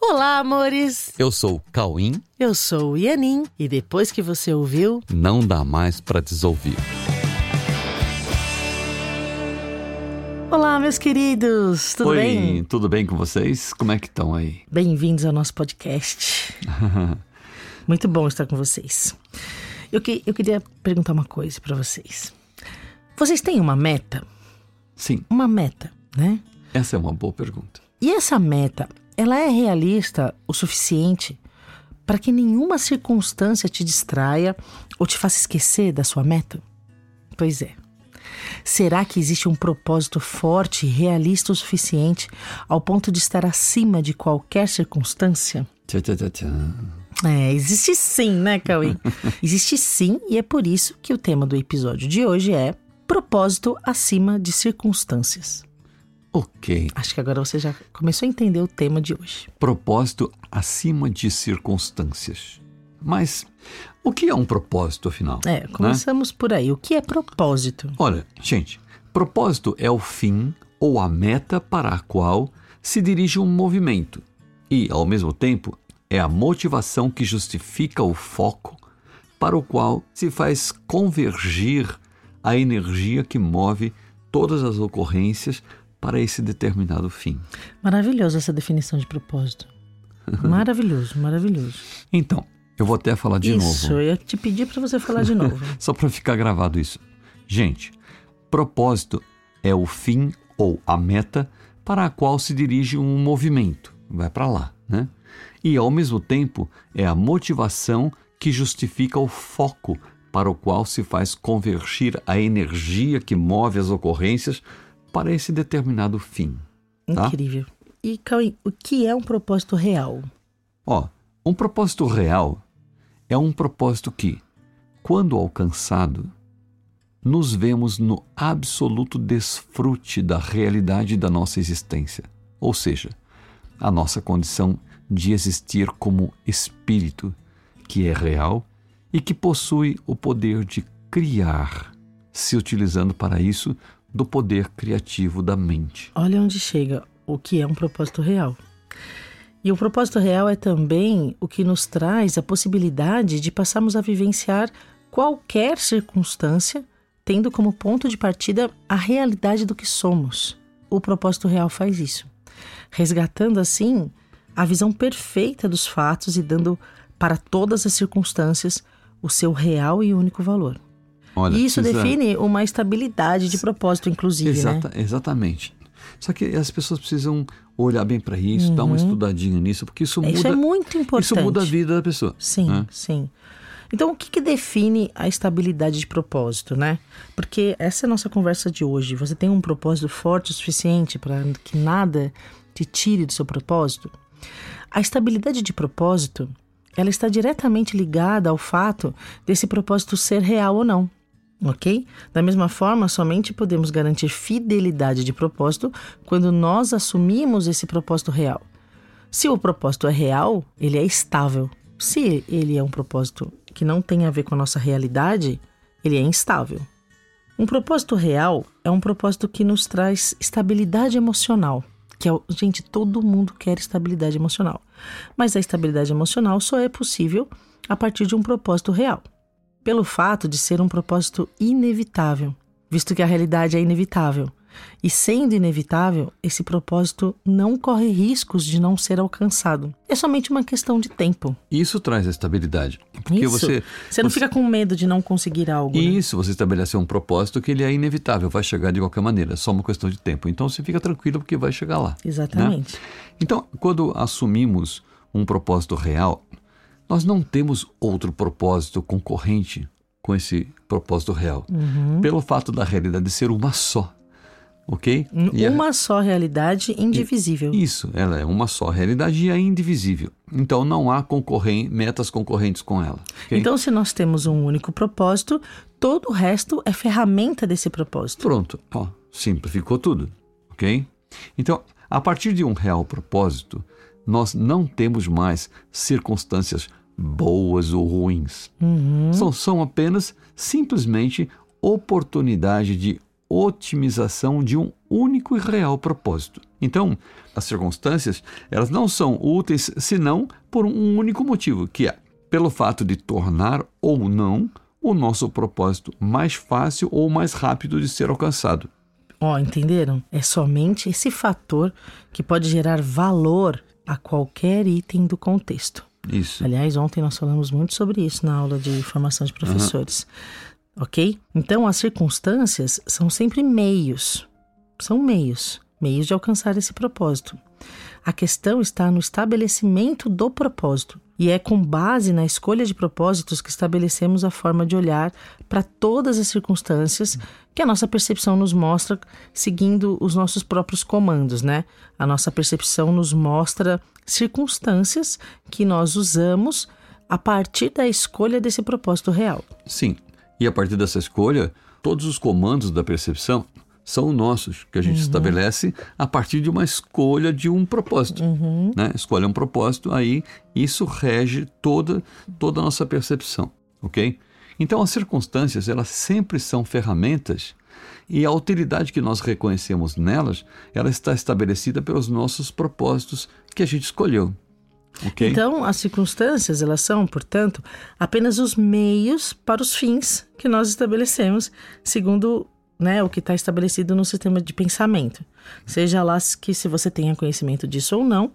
Olá, amores! Eu sou o Cauim. Eu sou o Ianin e depois que você ouviu, Não dá mais pra desouvir. Olá, meus queridos! Tudo Oi, bem? tudo bem com vocês? Como é que estão aí? Bem-vindos ao nosso podcast. Muito bom estar com vocês. Eu, que- eu queria perguntar uma coisa pra vocês. Vocês têm uma meta? Sim, Uma meta, né? essa é uma boa pergunta. E essa meta, ela é realista o suficiente para que nenhuma circunstância te distraia ou te faça esquecer da sua meta? Pois é. Será que existe um propósito forte e realista o suficiente ao ponto de estar acima de qualquer circunstância? Tchá, tchá, tchá. É, existe sim, né, Cauê? existe sim, e é por isso que o tema do episódio de hoje é propósito acima de circunstâncias. Ok, Acho que agora você já começou a entender o tema de hoje. propósito acima de circunstâncias. Mas o que é um propósito, afinal? É, começamos por aí. O que é propósito? Olha, gente, propósito é o fim ou a meta para a qual se dirige um movimento e, ao mesmo tempo, é a motivação que justifica o foco para o qual se faz convergir a energia que move todas as ocorrências para esse determinado fim. Maravilhosa essa definição de propósito. Maravilhoso, maravilhoso. Então, eu vou até falar de isso, novo. eu ia te pedir para você falar de novo. Só para ficar gravado isso. Gente, propósito é o fim ou a meta para a qual se dirige um movimento. Vai para lá, né? E ao mesmo tempo é a motivação que justifica o foco para o qual se faz convergir a energia que move as ocorrências para esse determinado fim. Tá? Incrível. E, Cauê, o que é um propósito real? Ó, um propósito real é um propósito que, quando alcançado, nos vemos no absoluto desfrute da realidade da nossa existência, ou seja, a nossa condição de existir como espírito, que é real e que possui o poder de criar, se utilizando para isso do poder criativo da mente. Olha onde chega o que é um propósito real. E o propósito real é também o que nos traz a possibilidade de passarmos a vivenciar qualquer circunstância, tendo como ponto de partida a realidade do que somos. O propósito real faz isso, resgatando assim a visão perfeita dos fatos e dando para todas as circunstâncias o seu real e único valor. Olha, E isso precisa- define uma estabilidade de propósito, inclusive, né? Exata- Exatamente. Só que as pessoas precisam olhar bem para isso, dar uma estudadinha nisso, porque isso muda. Uhum. Isso é muito importante. Isso muda a vida da pessoa. Sim, né? sim. Então, o que, que define a estabilidade de propósito, né? Porque essa é a nossa conversa de hoje. Você tem um propósito forte o suficiente para que nada te tire do seu propósito? A estabilidade de propósito, ela está diretamente ligada ao fato desse propósito ser real ou não. Ok? Da mesma forma, somente podemos garantir fidelidade de propósito quando nós assumimos esse propósito real. Se o propósito é real, ele é estável. Se ele é um propósito que não tem a ver com a nossa realidade, ele é instável. Um propósito real é um propósito que nos traz estabilidade emocional. Que é, gente, todo mundo quer estabilidade emocional. Mas a estabilidade emocional só é possível a partir de um propósito real. Pelo fato de ser um propósito inevitável, visto que a realidade é inevitável. E sendo inevitável, esse propósito não corre riscos de não ser alcançado. É somente uma questão de tempo. Isso traz a estabilidade. Porque Isso. você. Você não fica com medo de não conseguir algo. né? Isso, você estabeleceu um propósito que ele é inevitável, vai chegar de qualquer maneira, é só uma questão de tempo. Então você fica tranquilo porque vai chegar lá. Exatamente. né? Então, quando assumimos um propósito real, nós não temos outro propósito concorrente com esse propósito real. Uhum. Pelo fato da realidade ser uma só. Ok? E a- Uma só realidade indivisível. Isso, ela é uma só realidade e é indivisível. Então não há concorren metas concorrentes com ela. ok? Então, se nós temos um único propósito, todo o resto é ferramenta desse propósito. Pronto, ó, simplificou tudo, ok? Então, a partir de um real propósito, nós não temos mais circunstâncias boas ou ruins. São, são apenas simplesmente oportunidade de otimização de um único e real propósito. Então, as circunstâncias, elas não são úteis senão por um único motivo, que é pelo fato de tornar ou não o nosso propósito mais fácil ou mais rápido de ser alcançado. Ó, oh, entenderam? É somente esse fator que pode gerar valor a qualquer item do contexto. Isso. Aliás, ontem nós falamos muito sobre isso na aula de formação de professores. Uhum. Ok? Então, as circunstâncias são sempre meios. São meios meios de alcançar esse propósito. A questão está no estabelecimento do propósito. E é com base na escolha de propósitos que estabelecemos a forma de olhar para todas as circunstâncias que a nossa percepção nos mostra seguindo os nossos próprios comandos, né? A nossa percepção nos mostra circunstâncias que nós usamos a partir da escolha desse propósito real. Sim. E a partir dessa escolha, todos os comandos da percepção são nossos, que a gente uhum. estabelece a partir de uma escolha de um propósito. Uhum. Né? Escolha um propósito, aí isso rege toda, toda a nossa percepção, ok? Então as circunstâncias, elas sempre são ferramentas e a utilidade que nós reconhecemos nelas, ela está estabelecida pelos nossos propósitos que a gente escolheu. Okay? Então, as circunstâncias, elas são, portanto, apenas os meios para os fins que nós estabelecemos, segundo né, o que está estabelecido no sistema de pensamento. Seja lá que se você tenha conhecimento disso ou não,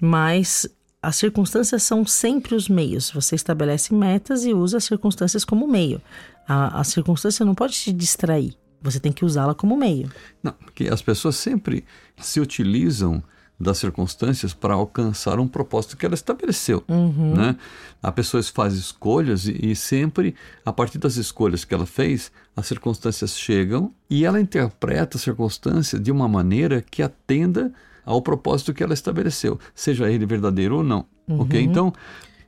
mas as circunstâncias são sempre os meios. Você estabelece metas e usa as circunstâncias como meio. A, a circunstância não pode te distrair. Você tem que usá-la como meio. Não, porque as pessoas sempre se utilizam das circunstâncias para alcançar um propósito que ela estabeleceu. Uhum. Né? A pessoa faz escolhas e, e, sempre, a partir das escolhas que ela fez, as circunstâncias chegam e ela interpreta a circunstância de uma maneira que atenda ao propósito que ela estabeleceu, seja ele verdadeiro ou não. Uhum. Ok? Então.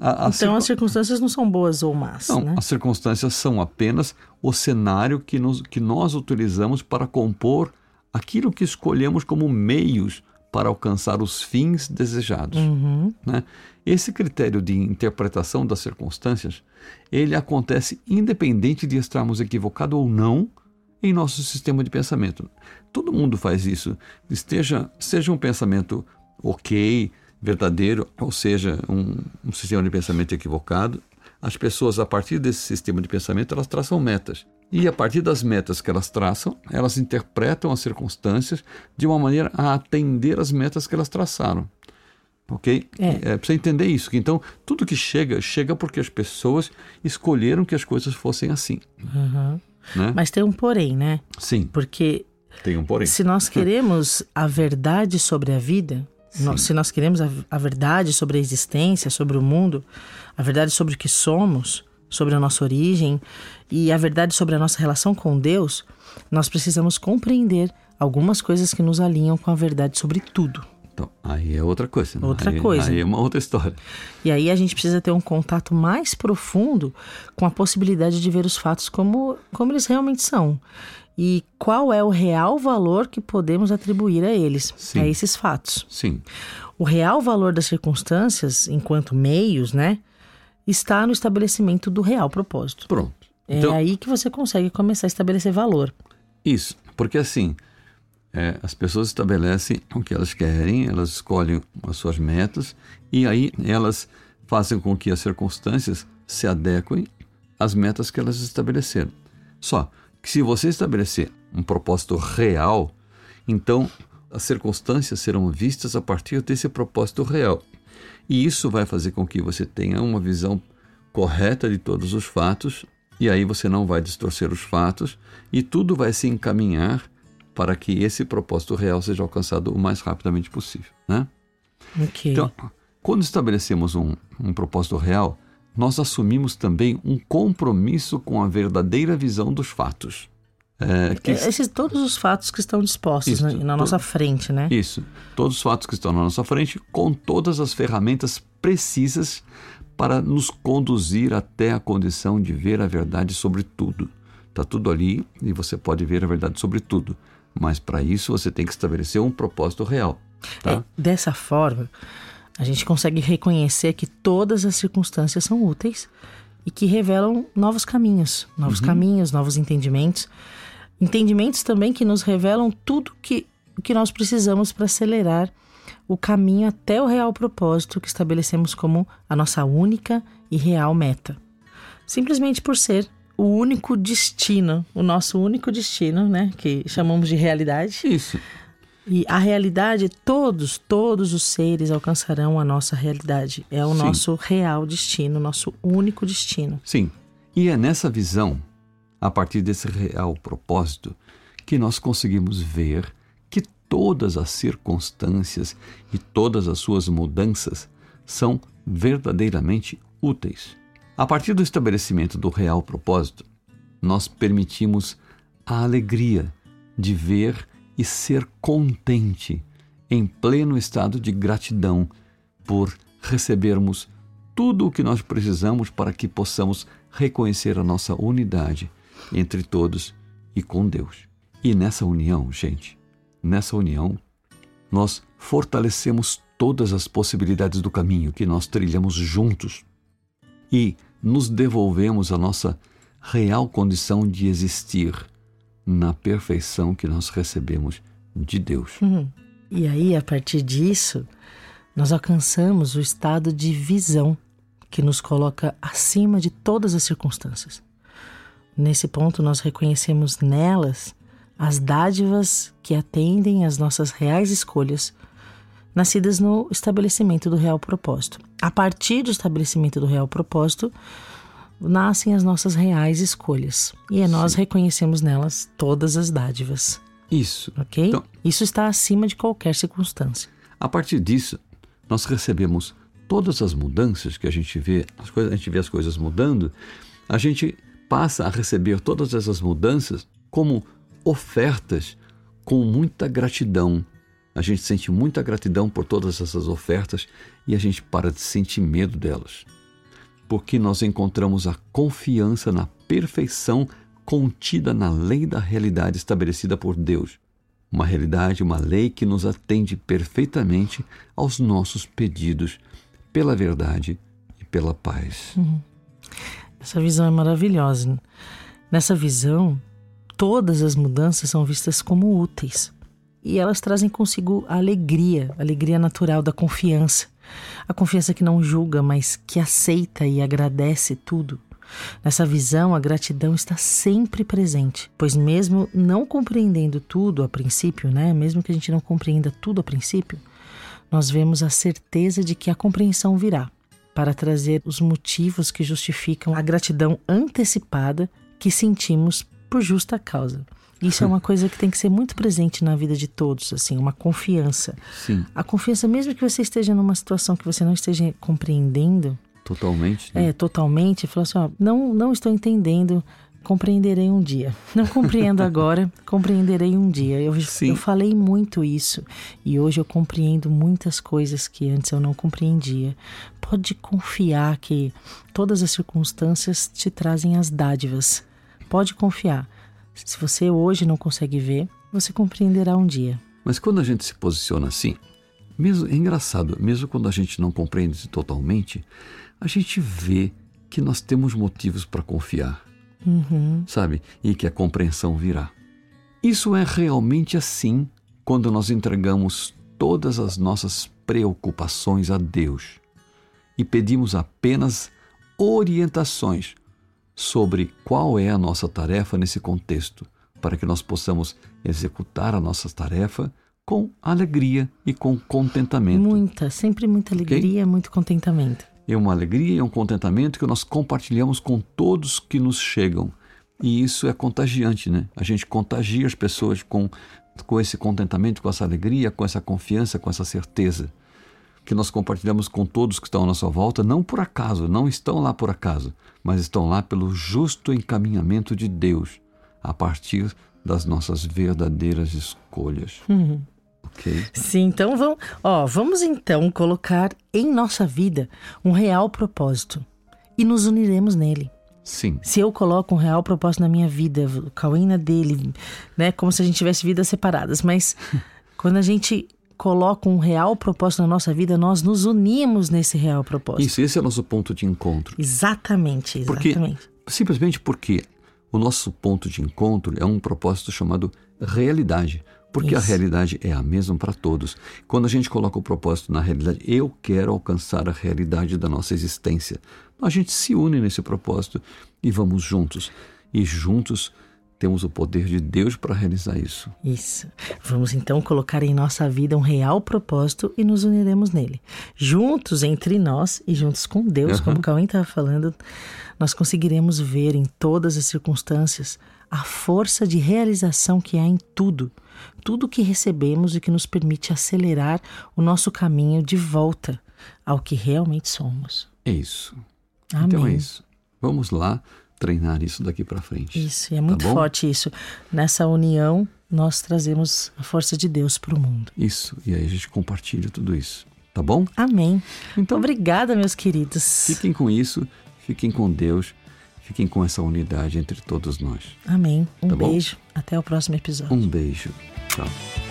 A, a então circun... as circunstâncias não são boas ou más. Não, né? as circunstâncias são apenas o cenário que, nos, que nós utilizamos para compor aquilo que escolhemos como meios para alcançar os fins desejados. Uhum. Né? Esse critério de interpretação das circunstâncias, ele acontece independente de estarmos equivocados ou não em nosso sistema de pensamento. Todo mundo faz isso. Esteja, seja um pensamento ok, verdadeiro, ou seja, um, um sistema de pensamento equivocado, as pessoas, a partir desse sistema de pensamento, elas traçam metas. E a partir das metas que elas traçam, elas interpretam as circunstâncias de uma maneira a atender as metas que elas traçaram. Ok? É. é precisa entender isso. Então, tudo que chega, chega porque as pessoas escolheram que as coisas fossem assim. Uhum. Né? Mas tem um porém, né? Sim. Porque tem um porém. se nós queremos a verdade sobre a vida, nós, se nós queremos a, a verdade sobre a existência, sobre o mundo, a verdade sobre o que somos, sobre a nossa origem e a verdade sobre a nossa relação com Deus, nós precisamos compreender algumas coisas que nos alinham com a verdade sobre tudo. Então, aí é outra coisa. Né? Outra aí, coisa. Aí é uma outra história. E aí a gente precisa ter um contato mais profundo com a possibilidade de ver os fatos como, como eles realmente são. E qual é o real valor que podemos atribuir a eles, Sim. a esses fatos. Sim. O real valor das circunstâncias, enquanto meios, né? Está no estabelecimento do real propósito. Pronto. É então, aí que você consegue começar a estabelecer valor. Isso, porque assim, é, as pessoas estabelecem o que elas querem, elas escolhem as suas metas e aí elas fazem com que as circunstâncias se adequem às metas que elas estabeleceram. Só que se você estabelecer um propósito real, então as circunstâncias serão vistas a partir desse propósito real. E isso vai fazer com que você tenha uma visão correta de todos os fatos, e aí você não vai distorcer os fatos, e tudo vai se encaminhar para que esse propósito real seja alcançado o mais rapidamente possível. Né? Okay. Então, quando estabelecemos um, um propósito real, nós assumimos também um compromisso com a verdadeira visão dos fatos. É, que... Esses todos os fatos que estão dispostos isso, na, na nossa frente, né? Isso. Todos os fatos que estão na nossa frente, com todas as ferramentas precisas para nos conduzir até a condição de ver a verdade sobre tudo. Está tudo ali e você pode ver a verdade sobre tudo. Mas para isso você tem que estabelecer um propósito real. Tá? É, dessa forma, a gente consegue reconhecer que todas as circunstâncias são úteis e que revelam novos caminhos, novos uhum. caminhos, novos entendimentos. Entendimentos também que nos revelam tudo que o que nós precisamos para acelerar o caminho até o real propósito que estabelecemos como a nossa única e real meta. Simplesmente por ser o único destino, o nosso único destino, né, que chamamos de realidade. Isso. E a realidade, todos, todos os seres alcançarão a nossa realidade. É o Sim. nosso real destino, nosso único destino. Sim. E é nessa visão, a partir desse real propósito, que nós conseguimos ver que todas as circunstâncias e todas as suas mudanças são verdadeiramente úteis. A partir do estabelecimento do real propósito, nós permitimos a alegria de ver e ser contente, em pleno estado de gratidão por recebermos tudo o que nós precisamos para que possamos reconhecer a nossa unidade entre todos e com Deus. E nessa união, gente, nessa união, nós fortalecemos todas as possibilidades do caminho que nós trilhamos juntos e nos devolvemos a nossa real condição de existir na perfeição que nós recebemos de Deus. Uhum. E aí, a partir disso, nós alcançamos o estado de visão que nos coloca acima de todas as circunstâncias. Nesse ponto, nós reconhecemos nelas as dádivas que atendem às nossas reais escolhas, nascidas no estabelecimento do real propósito. A partir do estabelecimento do real propósito, nascem as nossas reais escolhas. E é nós Sim. reconhecemos nelas todas as dádivas. Isso. Ok? Então- Isso está acima de qualquer circunstância. A partir disso, nós recebemos todas as mudanças que a gente vê, as coisas, a gente vê as coisas mudando, a gente passa a receber todas essas mudanças como ofertas com muita gratidão. A gente sente muita gratidão por todas essas ofertas e a gente para de sentir medo delas. Porque nós encontramos a confiança na perfeição contida na lei da realidade estabelecida por Deus uma realidade, uma lei que nos atende perfeitamente aos nossos pedidos pela verdade e pela paz. Essa visão é maravilhosa. Nessa visão, todas as mudanças são vistas como úteis. E elas trazem consigo a alegria, a alegria natural da confiança. A confiança que não julga, mas que aceita e agradece tudo. Nessa visão, a gratidão está sempre presente, pois mesmo não compreendendo tudo a princípio, né, mesmo que a gente não compreenda tudo a princípio, nós vemos a certeza de que a compreensão virá para trazer os motivos que justificam a gratidão antecipada que sentimos por justa causa. Isso é uma coisa que tem que ser muito presente na vida de todos, assim, uma confiança. Sim, A confiança, mesmo que você esteja numa situação que você não esteja compreendendo, totalmente. né? é, totalmente, falar assim, ó, não, não estou entendendo, compreenderei um dia. Não compreendo agora, compreenderei um dia. Eu, eu falei muito isso e hoje eu compreendo muitas coisas que antes eu não compreendia. Pode confiar que todas as circunstâncias te trazem as dádivas. Pode confiar. Se você hoje não consegue ver, você compreenderá um dia. Mas quando a gente se posiciona assim, mesmo é engraçado, mesmo quando a gente não compreende totalmente, a gente vê que nós temos motivos para confiar, Uhum. sabe? E que a compreensão virá. Isso é realmente assim quando nós entregamos todas as nossas preocupações a Deus e pedimos apenas orientações sobre qual é a nossa tarefa nesse contexto, para que nós possamos executar a nossa tarefa com alegria e com contentamento. Muita, sempre muita alegria, muito contentamento. É uma alegria e um contentamento que nós compartilhamos com todos que nos chegam. E isso é contagiante, né? A gente contagia as pessoas com, com esse contentamento, com essa alegria, com essa confiança, com essa certeza. Que nós compartilhamos com todos que estão à nossa volta, não por acaso, não estão lá por acaso, mas estão lá pelo justo encaminhamento de Deus, a partir das nossas verdadeiras escolhas. Ok? Sim, então vamos, ó, vamos então colocar em nossa vida um real propósito e nos uniremos nele. Sim, Se eu coloco um real propósito na minha vida, o Cauê na dele, né, como se a gente tivesse vidas separadas, mas quando a gente coloca um real propósito na nossa vida, nós nos unimos nesse real propósito. isso, esse é o nosso ponto de encontro. Exatamente, Porque, exatamente. simplesmente porque o nosso ponto de encontro é um propósito chamado realidade. Porque a Isso. realidade é a mesma para todos. Quando a gente coloca o propósito na realidade, eu quero alcançar a realidade da nossa existência. A gente se une nesse propósito e vamos juntos. E juntos temos o poder de Deus para realizar isso. Isso. Vamos então colocar em nossa vida um real propósito e nos uniremos nele. Juntos entre nós e juntos com Deus, Uhum. como o Cauê estava falando, nós conseguiremos ver em todas as circunstâncias a força de realização que há em tudo. Tudo que recebemos e que nos permite acelerar o nosso caminho de volta ao que realmente somos. É isso. Amém. Então é isso. Vamos lá treinar isso daqui para frente. Isso, e é muito bom? forte isso. Nessa união, nós trazemos a força de Deus para o mundo. Isso. E aí a gente compartilha tudo isso. Tá bom? Amém. Então- Obrigada, meus queridos. Fiquem com isso, fiquem com Deus, fiquem com essa unidade entre todos nós. Amém. Um Tá beijo. Até o próximo episódio. Um beijo. Tchau.